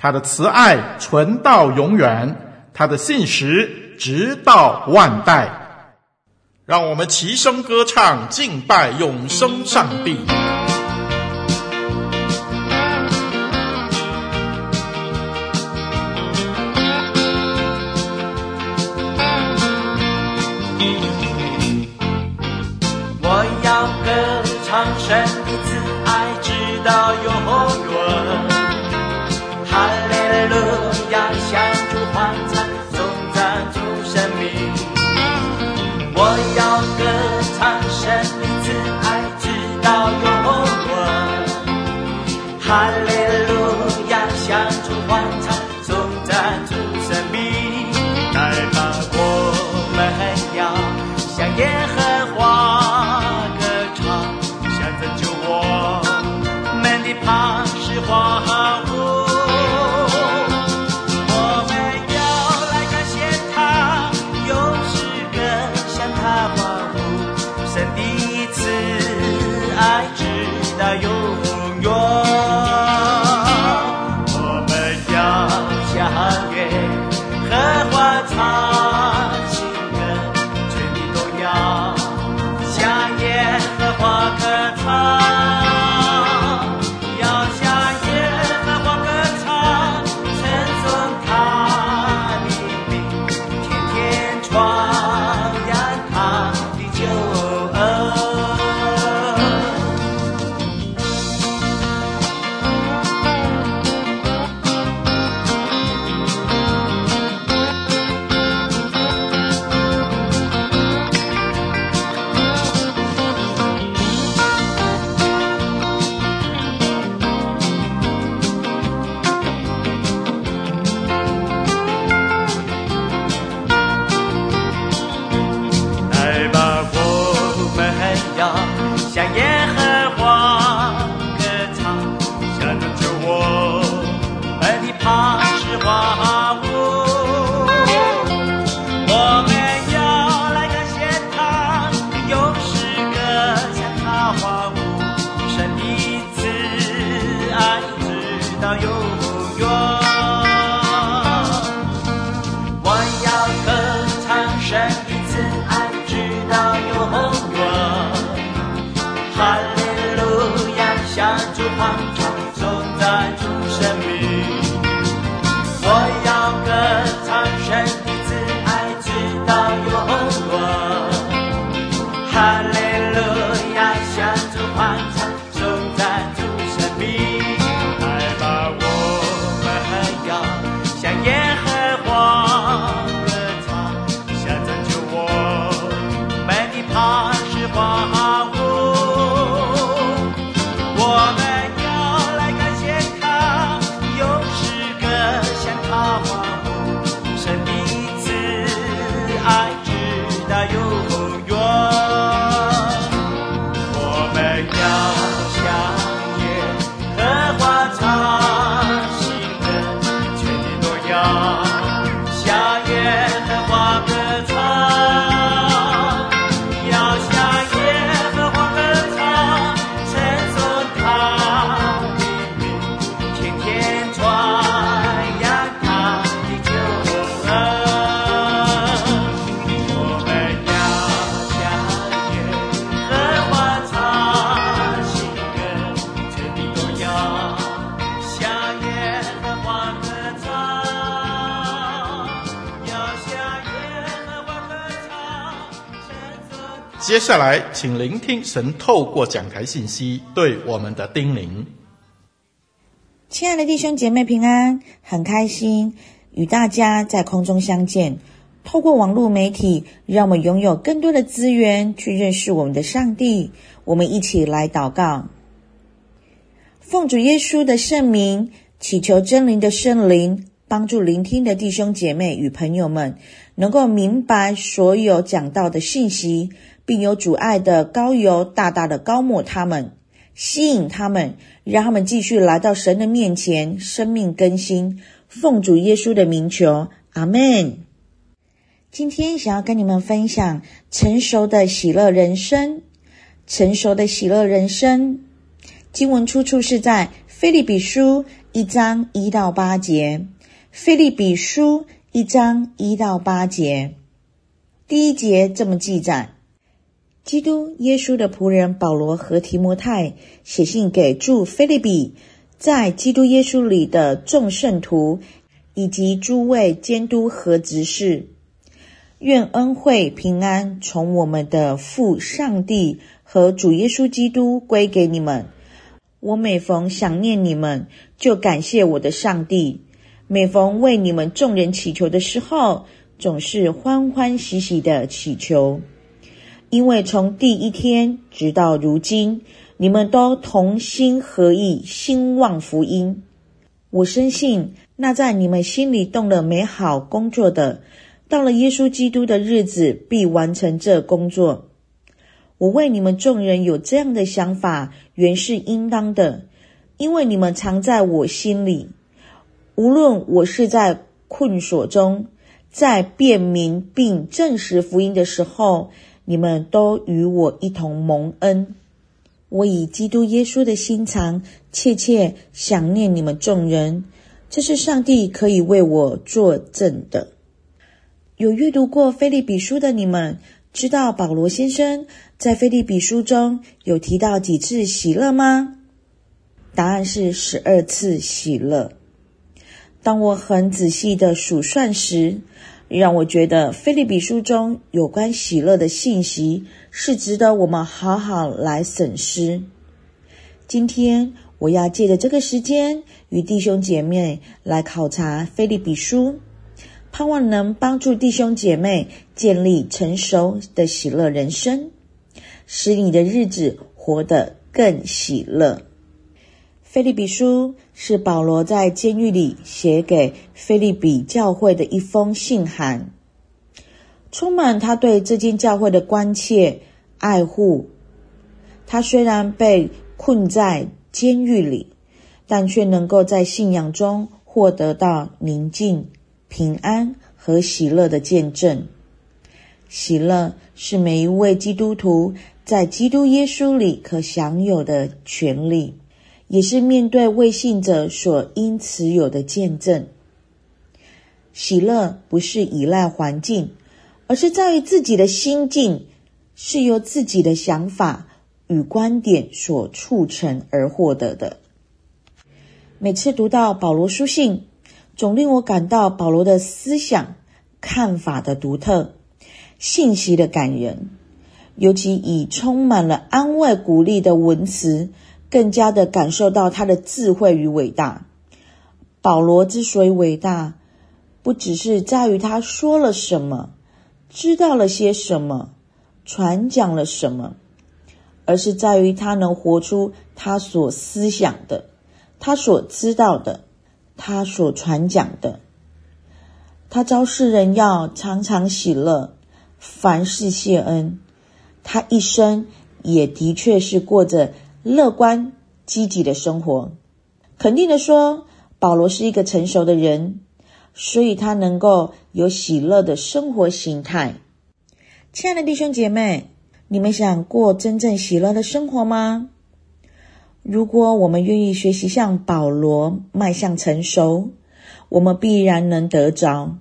他的慈爱存到永远，他的信实直到万代。让我们齐声歌唱，敬拜永生上帝。我要歌唱神把我们呀。接下来，请聆听神透过讲台信息对我们的叮咛。亲爱的弟兄姐妹平安，很开心与大家在空中相见。透过网络媒体，让我们拥有更多的资源去认识我们的上帝。我们一起来祷告，奉主耶稣的圣名，祈求真灵的圣灵帮助聆听的弟兄姐妹与朋友们，能够明白所有讲到的信息，并有主爱的膏油大大的高抹他们，吸引他们，让他们继续来到神的面前，生命更新。奉主耶稣的名求，阿门。今天想要跟你们分享成熟的喜乐人生。成熟的喜乐人生，经文出处是在腓利比书一章一到八节。腓利比书一章一到八节，第一节这么记载：基督耶稣的仆人保罗和提摩太写信给住腓立比，在基督耶稣里的众圣徒，以及诸位监督和执事。愿恩惠平安从我们的父上帝和主耶稣基督归给你们。我每逢想念你们，就感谢我的上帝；每逢为你们众人祈求的时候，总是欢欢喜喜地祈求，因为从第一天直到如今，你们都同心合意，兴旺福音。我深信，那在你们心里动了美好工作的。到了耶稣基督的日子，必完成这工作。我为你们众人有这样的想法，原是应当的，因为你们常在我心里。无论我是在困锁中，在辨明并证实福音的时候，你们都与我一同蒙恩。我以基督耶稣的心肠，切切想念你们众人，这是上帝可以为我作证的。有阅读过腓利比书的你们，知道保罗先生在腓利比书中有提到几次喜乐吗？答案是十二次喜乐。当我很仔细的数算时，让我觉得腓立比书中有关喜乐的信息是值得我们好好来审思。今天我要借着这个时间，与弟兄姐妹来考察腓立比书。盼望能帮助弟兄姐妹建立成熟的喜乐人生，使你的日子活得更喜乐。腓利比书是保罗在监狱里写给腓利比教会的一封信函，充满他对这间教会的关切爱护。他虽然被困在监狱里，但却能够在信仰中获得到宁静。平安和喜乐的见证，喜乐是每一位基督徒在基督耶稣里可享有的权利，也是面对未信者所应持有的见证。喜乐不是依赖环境，而是在于自己的心境，是由自己的想法与观点所促成而获得的。每次读到保罗书信，总令我感到保罗的思想、看法的独特，信息的感人，尤其以充满了安慰、鼓励的文词，更加的感受到他的智慧与伟大。保罗之所以伟大，不只是在于他说了什么，知道了些什么，传讲了什么，而是在于他能活出他所思想的，他所知道的。他所传讲的，他召世人要常常喜乐，凡事谢恩。他一生也的确是过着乐观积极的生活。肯定的说，保罗是一个成熟的人，所以他能够有喜乐的生活形态。亲爱的弟兄姐妹，你们想过真正喜乐的生活吗？如果我们愿意学习向保罗迈向成熟，我们必然能得着。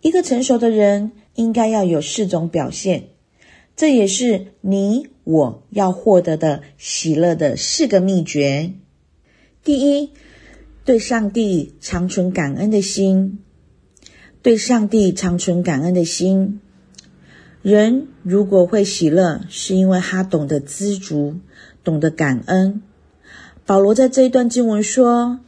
一个成熟的人应该要有四种表现，这也是你我要获得的喜乐的四个秘诀。第一，对上帝常存感恩的心，对上帝常存感恩的心。人如果会喜乐，是因为他懂得知足，懂得感恩。保罗在这一段经文说：“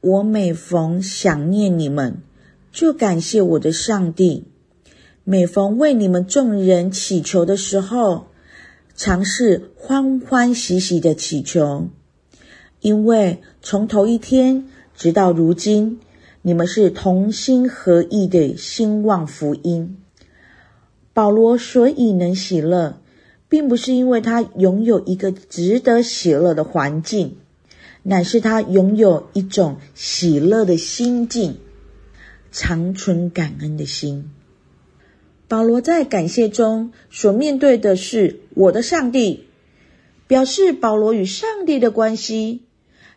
我每逢想念你们，就感谢我的上帝；每逢为你们众人祈求的时候，尝试欢欢喜喜的祈求，因为从头一天直到如今，你们是同心合意的兴旺福音。”保罗所以能喜乐，并不是因为他拥有一个值得喜乐的环境，乃是他拥有一种喜乐的心境，常存感恩的心。保罗在感谢中所面对的是我的上帝，表示保罗与上帝的关系。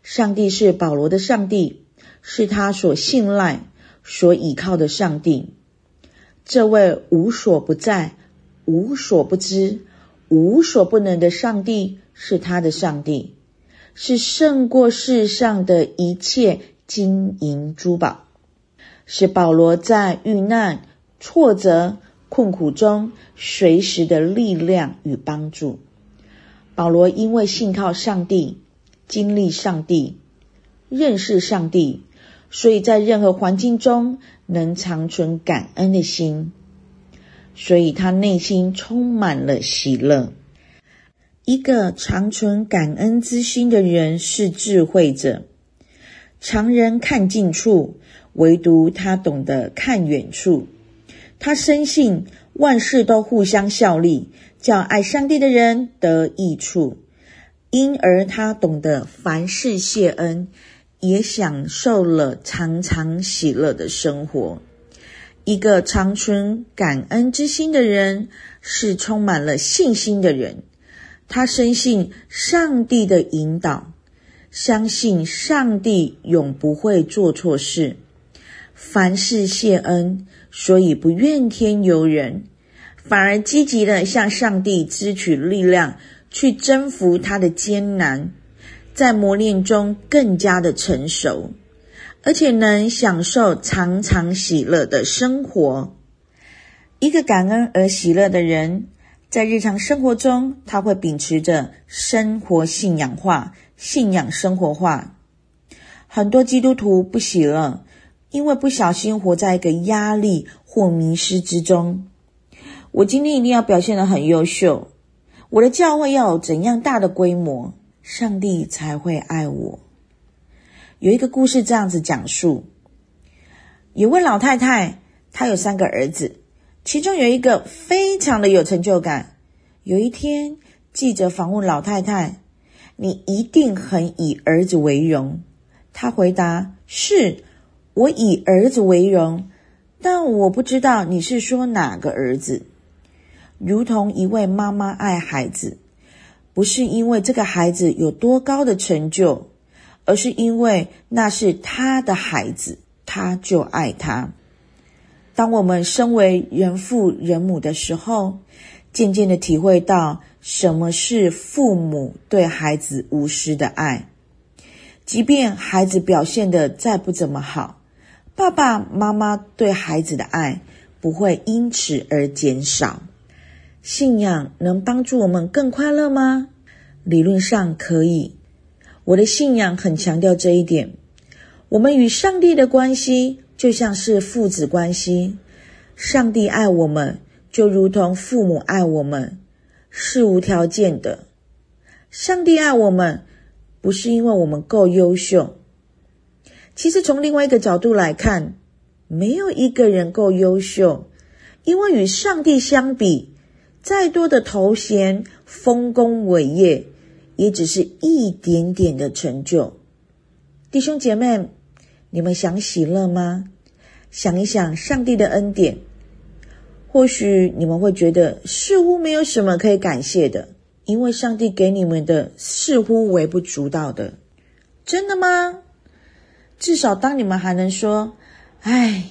上帝是保罗的上帝，是他所信赖、所倚靠的上帝。这位无所不在、无所不知、无所不能的上帝是他的上帝，是胜过世上的一切金银珠宝，是保罗在遇难、挫折、困苦中随时的力量与帮助。保罗因为信靠上帝、经历上帝、认识上帝。所以在任何环境中能长存感恩的心，所以他内心充满了喜乐。一个长存感恩之心的人是智慧者。常人看近处，唯独他懂得看远处。他深信万事都互相效力，叫爱上帝的人得益处。因而他懂得凡事谢恩。也享受了常常喜乐的生活。一个长存感恩之心的人，是充满了信心的人。他深信上帝的引导，相信上帝永不会做错事。凡事谢恩，所以不怨天尤人，反而积极的向上帝支取力量，去征服他的艰难。在磨练中更加的成熟，而且能享受常常喜乐的生活。一个感恩而喜乐的人，在日常生活中，他会秉持着生活信仰化、信仰生活化。很多基督徒不喜乐，因为不小心活在一个压力或迷失之中。我今天一定要表现得很优秀，我的教会要有怎样大的规模？上帝才会爱我。有一个故事这样子讲述：有位老太太，她有三个儿子，其中有一个非常的有成就感。有一天，记者访问老太太：“你一定很以儿子为荣。”她回答：“是，我以儿子为荣，但我不知道你是说哪个儿子。”如同一位妈妈爱孩子。不是因为这个孩子有多高的成就，而是因为那是他的孩子，他就爱他。当我们身为人父人母的时候，渐渐的体会到什么是父母对孩子无私的爱。即便孩子表现的再不怎么好，爸爸妈妈对孩子的爱不会因此而减少。信仰能帮助我们更快乐吗？理论上可以。我的信仰很强调这一点。我们与上帝的关系就像是父子关系。上帝爱我们，就如同父母爱我们，是无条件的。上帝爱我们，不是因为我们够优秀。其实从另外一个角度来看，没有一个人够优秀，因为与上帝相比，再多的头衔、丰功伟业，也只是一点点的成就。弟兄姐妹，你们想喜乐吗？想一想上帝的恩典，或许你们会觉得似乎没有什么可以感谢的，因为上帝给你们的似乎微不足道的。真的吗？至少当你们还能说：“唉，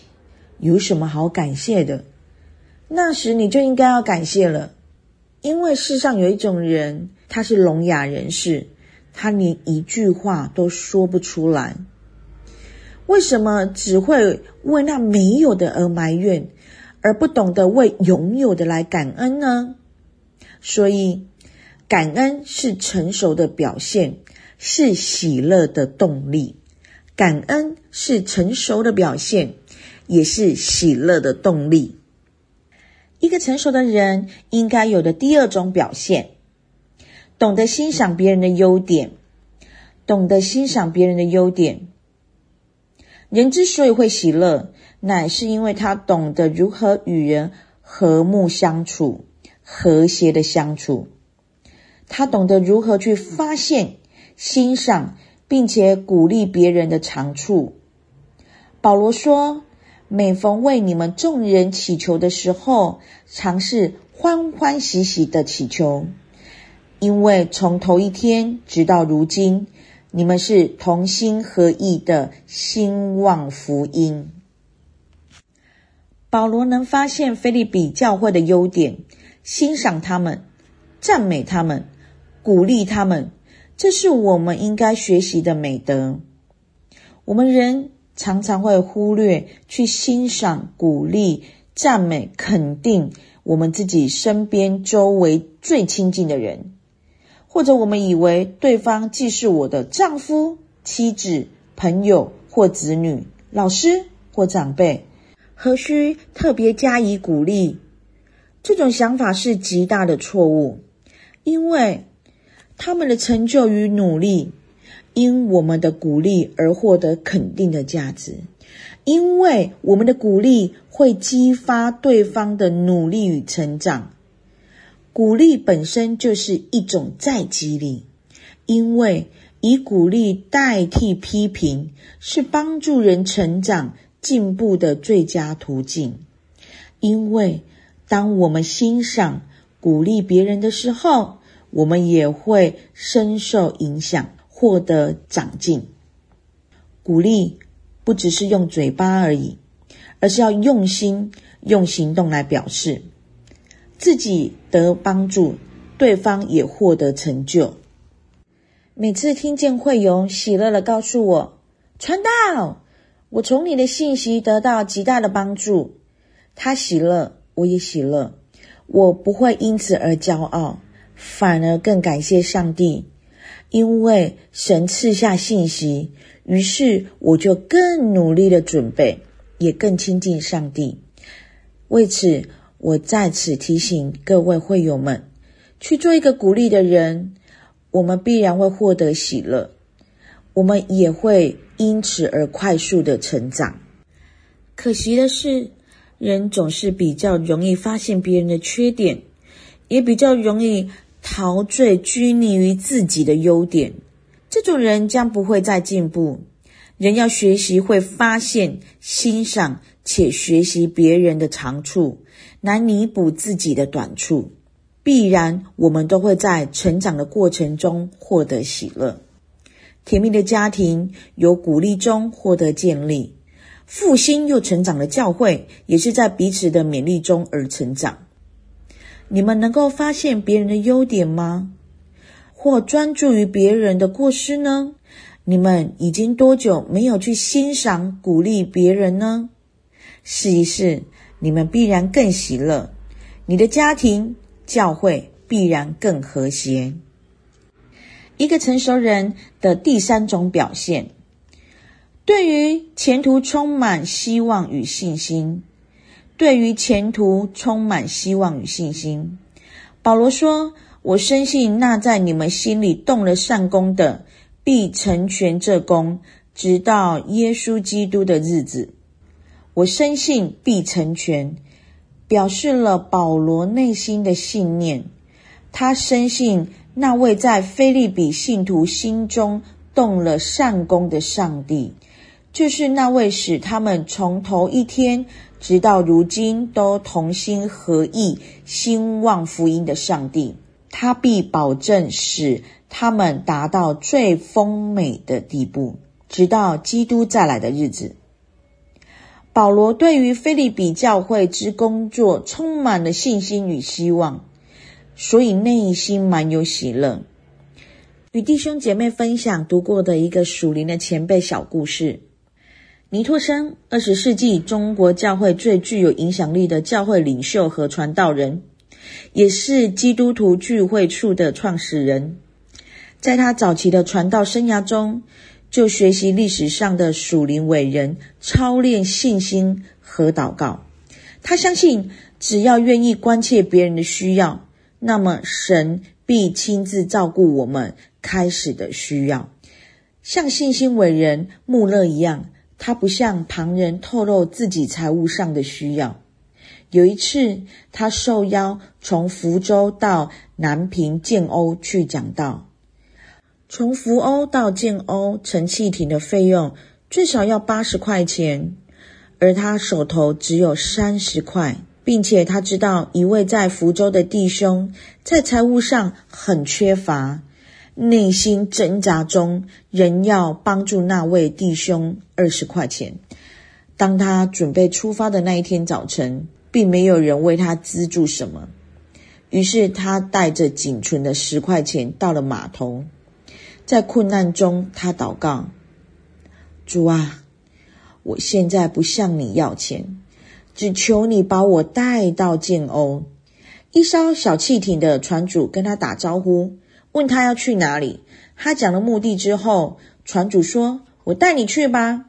有什么好感谢的？”那时你就应该要感谢了，因为世上有一种人，他是聋哑人士，他连一句话都说不出来。为什么只会为那没有的而埋怨，而不懂得为拥有的来感恩呢？所以，感恩是成熟的表现，是喜乐的动力。感恩是成熟的表现，也是喜乐的动力。一个成熟的人应该有的第二种表现，懂得欣赏别人的优点。懂得欣赏别人的优点。人之所以会喜乐，乃是因为他懂得如何与人和睦相处、和谐的相处。他懂得如何去发现、欣赏，并且鼓励别人的长处。保罗说：“每逢为你们众人祈求的时候，尝试欢欢喜喜的祈求，因为从头一天直到如今。”你们是同心合意的兴旺福音。保罗能发现腓利比教会的优点，欣赏他们，赞美他们，鼓励他们，这是我们应该学习的美德。我们人常常会忽略去欣赏、鼓励、赞美、肯定我们自己身边周围最亲近的人。或者我们以为对方既是我的丈夫、妻子、朋友或子女、老师或长辈，何须特别加以鼓励？这种想法是极大的错误，因为他们的成就与努力，因我们的鼓励而获得肯定的价值，因为我们的鼓励会激发对方的努力与成长。鼓励本身就是一种再激励，因为以鼓励代替批评是帮助人成长进步的最佳途径。因为当我们欣赏、鼓励别人的时候，我们也会深受影响，获得长进。鼓励不只是用嘴巴而已，而是要用心、用行动来表示。自己得帮助，对方也获得成就。每次听见慧荣喜乐地告诉我，传道，我从你的信息得到极大的帮助。他喜乐，我也喜乐。我不会因此而骄傲，反而更感谢上帝，因为神赐下信息，于是我就更努力的准备，也更亲近上帝。为此。我在此提醒各位会友们，去做一个鼓励的人，我们必然会获得喜乐，我们也会因此而快速的成长。可惜的是，人总是比较容易发现别人的缺点，也比较容易陶醉拘泥于自己的优点。这种人将不会再进步。人要学习会发现、欣赏且学习别人的长处。来弥补自己的短处，必然我们都会在成长的过程中获得喜乐。甜蜜的家庭由鼓励中获得建立，复兴又成长的教会也是在彼此的勉励中而成长。你们能够发现别人的优点吗？或专注于别人的过失呢？你们已经多久没有去欣赏、鼓励别人呢？试一试。你们必然更喜乐，你的家庭、教会必然更和谐。一个成熟人的第三种表现，对于前途充满希望与信心。对于前途充满希望与信心，保罗说：“我深信那在你们心里动了善工的，必成全这工，直到耶稣基督的日子。”我深信必成全，表示了保罗内心的信念。他深信那位在菲利比信徒心中动了善工的上帝，就是那位使他们从头一天直到如今都同心合意兴旺福音的上帝。他必保证使他们达到最丰美的地步，直到基督再来的日子。保罗对于腓利比教会之工作充满了信心与希望，所以内心满有喜乐。与弟兄姐妹分享读过的一个属灵的前辈小故事。尼托生，二十世纪中国教会最具有影响力的教会领袖和传道人，也是基督徒聚会处的创始人。在他早期的传道生涯中，就学习历史上的属灵伟人操练信心和祷告。他相信，只要愿意关切别人的需要，那么神必亲自照顾我们开始的需要。像信心伟人穆勒一样。他不向旁人透露自己财务上的需要。有一次，他受邀从福州到南平建瓯去讲道。从福欧到建甌乘汽艇的费用最少要八十块钱，而他手头只有三十块，并且他知道一位在福州的弟兄在财务上很缺乏。内心挣扎中，仍要帮助那位弟兄二十块钱。当他准备出发的那一天早晨，并没有人为他资助什么。于是他带着仅存的十块钱到了码头，在困难中，他祷告：“主啊，我现在不向你要钱，只求你把我带到建瓯。”一艘小汽艇的船主跟他打招呼。问他要去哪里，他讲了目的之后，船主说：“我带你去吧。”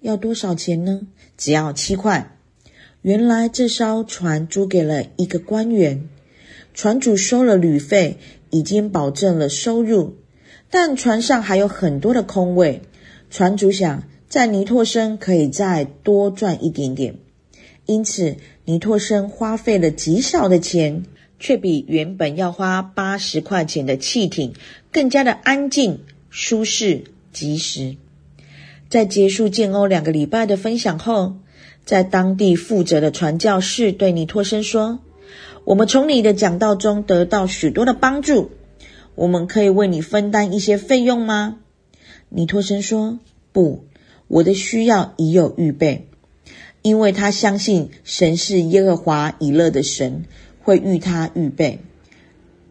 要多少钱呢？只要七块。原来这艘船租给了一个官员，船主收了旅费，已经保证了收入，但船上还有很多的空位。船主想在尼托生可以再多赚一点点，因此尼托生花费了极少的钱。却比原本要花八十块钱的汽艇更加的安静、舒适、及时。在结束建甌两个礼拜的分享后，在当地负责的传教士对尼托生说：“我们从你的讲道中得到许多的帮助，我们可以为你分担一些费用吗？”尼托生说：“不，我的需要已有预备，因为他相信神是耶和华以勒的神。”会为他预备。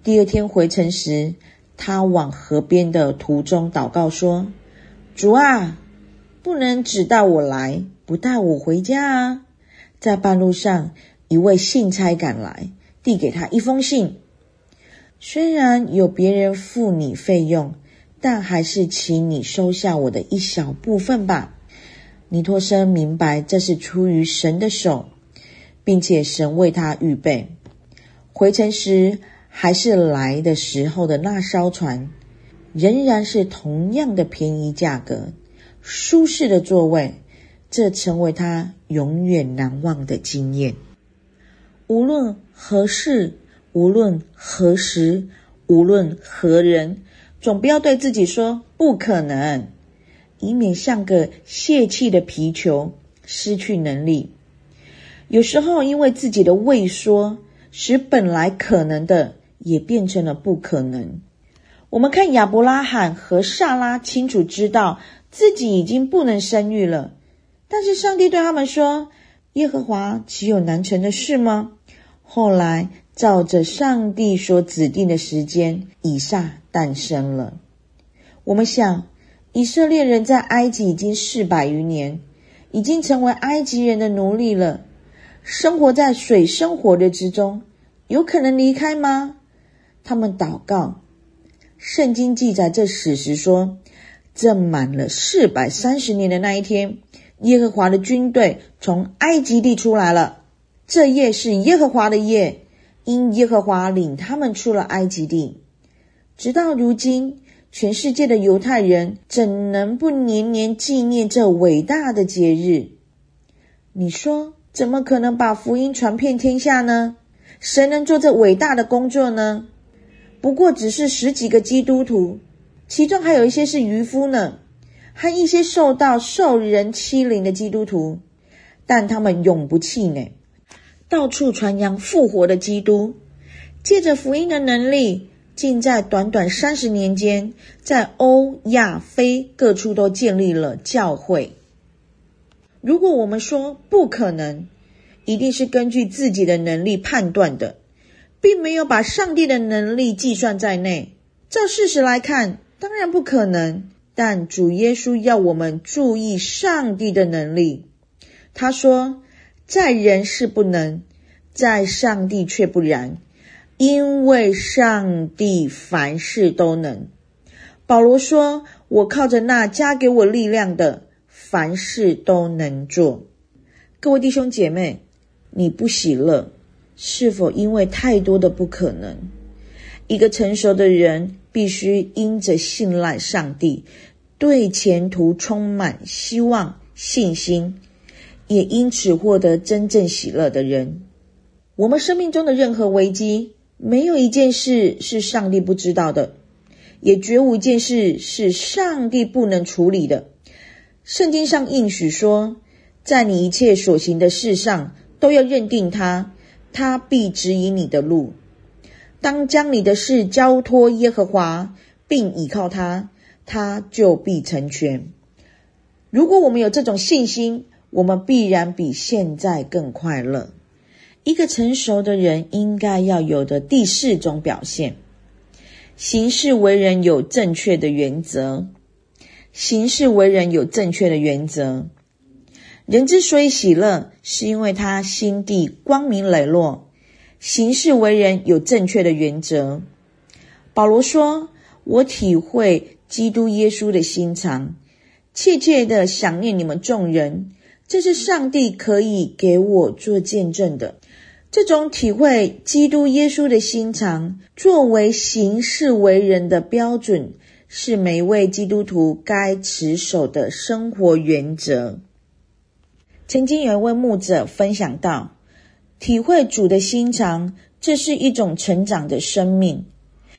第二天回程时，他往河边的途中祷告说：“主啊，不能只带我来，不带我回家啊！”在半路上，一位信差赶来，递给他一封信。虽然有别人付你费用，但还是请你收下我的一小部分吧。尼托生明白这是出于神的手，并且神为他预备。回程时还是来的时候的那艘船，仍然是同样的便宜价格、舒适的座位，这成为他永远难忘的经验。无论何事，无论何时，无论何人，总不要对自己说不可能，以免像个泄气的皮球，失去能力。有时候因为自己的畏缩。使本来可能的也变成了不可能。我们看亚伯拉罕和撒拉，清楚知道自己已经不能生育了，但是上帝对他们说：“耶和华岂有难成的事吗？”后来照着上帝所指定的时间，以撒诞生了。我们想，以色列人在埃及已经四百余年，已经成为埃及人的奴隶了。生活在水深火热之中，有可能离开吗？他们祷告。圣经记载这史实说，正满了四百三十年的那一天，耶和华的军队从埃及地出来了。这夜是耶和华的夜，因耶和华领他们出了埃及地。直到如今，全世界的犹太人怎能不年年纪念这伟大的节日？你说？怎么可能把福音传遍天下呢？谁能做这伟大的工作呢？不过只是十几个基督徒，其中还有一些是渔夫呢，和一些受到受人欺凌的基督徒，但他们永不气馁，到处传扬复活的基督，借着福音的能力，竟在短短三十年间，在欧亚非各处都建立了教会。如果我们说不可能，一定是根据自己的能力判断的，并没有把上帝的能力计算在内。照事实来看，当然不可能，但主耶稣要我们注意上帝的能力。他说：“在人是不能，在上帝却不然，因为上帝凡事都能。”保罗说：“我靠着那加给我力量的，凡事都能做。”各位弟兄姐妹，你不喜乐，是否因为太多的不可能？一个成熟的人必须因着信赖上帝，对前途充满希望、信心，也因此获得真正喜乐的人。我们生命中的任何危机，没有一件事是上帝不知道的，也绝无一件事是上帝不能处理的。圣经上应许说，在你一切所行的事上，都要认定他，他必指引你的路。当将你的事交托耶和华，并倚靠他，他就必成全。如果我们有这种信心，我们必然比现在更快乐。一个成熟的人应该要有的第四种表现：行事为人有正确的原则。行事为人有正确的原则。人之所以喜乐，是因为他心地光明磊落。行事为人有正确的原则。保罗说：“我体会基督耶稣的心肠，切切的想念你们众人。这是上帝可以给我做见证的。这种体会基督耶稣的心肠，作为行事为人的标准，是每一位基督徒该持守的生活原则。”曾经有一位牧者分享到。体会主的心肠，这是一种成长的生命。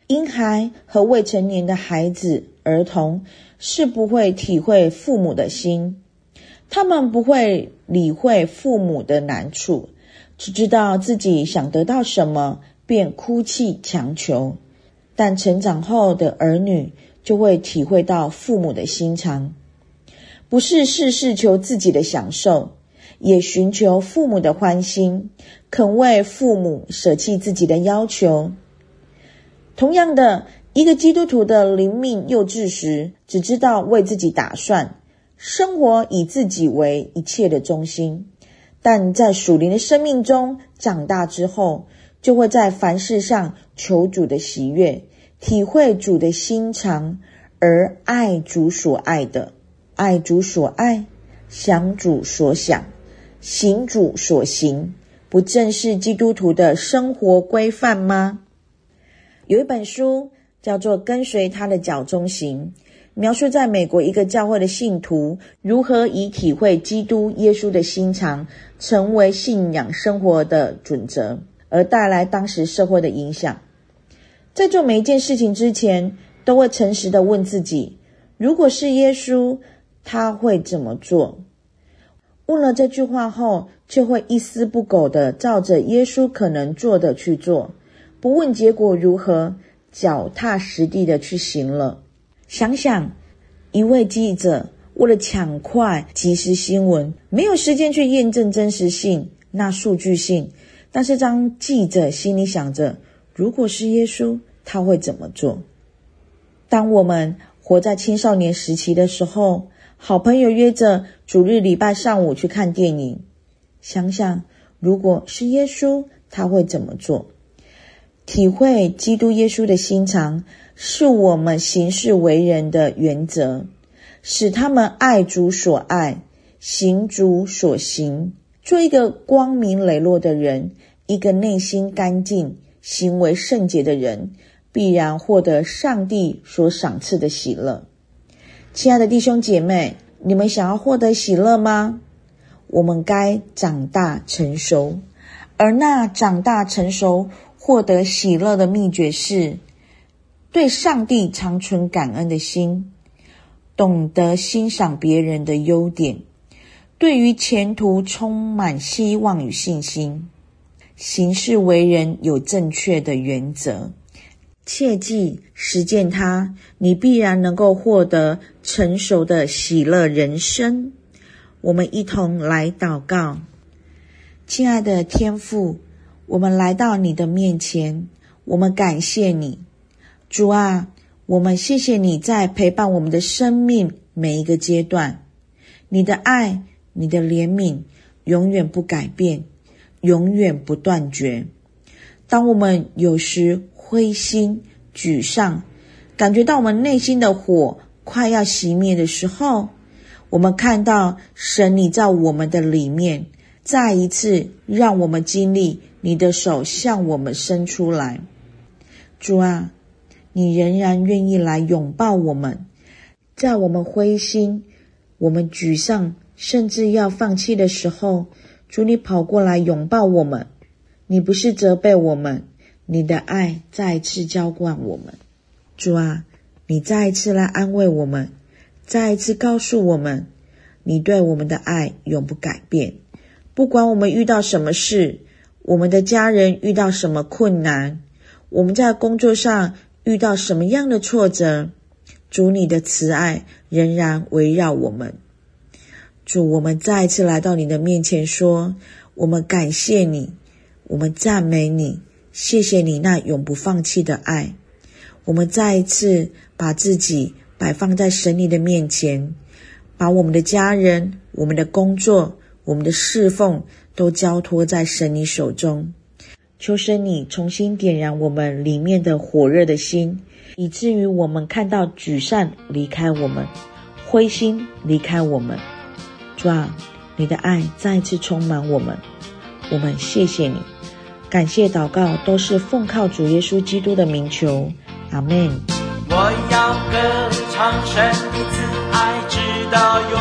婴孩和未成年的孩子、儿童是不会体会父母的心，他们不会理会父母的难处，只知道自己想得到什么便哭泣强求。但成长后的儿女就会体会到父母的心肠，不是事事求自己的享受。也寻求父母的欢心，肯为父母舍弃自己的要求。同样的，一个基督徒的灵命幼稚时，只知道为自己打算，生活以自己为一切的中心；但在属灵的生命中长大之后，就会在凡事上求主的喜悦，体会主的心肠，而爱主所爱的，爱主所爱，想主所想。行主所行，不正是基督徒的生活规范吗？有一本书叫做《跟随他的脚踪行》，描述在美国一个教会的信徒如何以体会基督耶稣的心肠，成为信仰生活的准则，而带来当时社会的影响。在做每一件事情之前，都会诚实的问自己：如果是耶稣，他会怎么做？问了这句话后，就会一丝不苟的照着耶稣可能做的去做，不问结果如何，脚踏实地的去行了。想想，一位记者为了抢快即时新闻，没有时间去验证真实性、那数据性。但是当记者心里想着，如果是耶稣，他会怎么做？当我们活在青少年时期的时候，好朋友约着主日礼拜上午去看电影，想想如果是耶稣，他会怎么做？体会基督耶稣的心肠，是我们行事为人的原则，使他们爱主所爱，行主所行，做一个光明磊落的人，一个内心干净、行为圣洁的人，必然获得上帝所赏赐的喜乐。亲爱的弟兄姐妹，你们想要获得喜乐吗？我们该长大成熟，而那长大成熟、获得喜乐的秘诀是对上帝常存感恩的心，懂得欣赏别人的优点，对于前途充满希望与信心，行事为人有正确的原则。切记实践它，你必然能够获得成熟的喜乐人生。我们一同来祷告，亲爱的天父，我们来到你的面前，我们感谢你，主啊，我们谢谢你在陪伴我们的生命每一个阶段，你的爱、你的怜悯永远不改变，永远不断绝。当我们有时灰心、沮丧，感觉到我们内心的火快要熄灭的时候，我们看到神你在我们的里面，再一次让我们经历你的手向我们伸出来。主啊，你仍然愿意来拥抱我们，在我们灰心、我们沮丧，甚至要放弃的时候，主你跑过来拥抱我们。你不是责备我们，你的爱再次浇灌我们。主啊，你再一次来安慰我们，再一次告诉我们，你对我们的爱永不改变。不管我们遇到什么事，我们的家人遇到什么困难，我们在工作上遇到什么样的挫折，主你的慈爱仍然围绕我们。主，我们再一次来到你的面前说，我们感谢你。我们赞美你，谢谢你那永不放弃的爱。我们再一次把自己摆放在神你的面前，把我们的家人、我们的工作、我们的侍奉都交托在神你手中。求神你重新点燃我们里面的火热的心，以至于我们看到沮丧离开我们，灰心离开我们。主啊，你的爱再次充满我们，我们谢谢你。感谢祷告都是奉靠主耶稣基督的名求，阿门。我要歌唱神的慈爱，直到永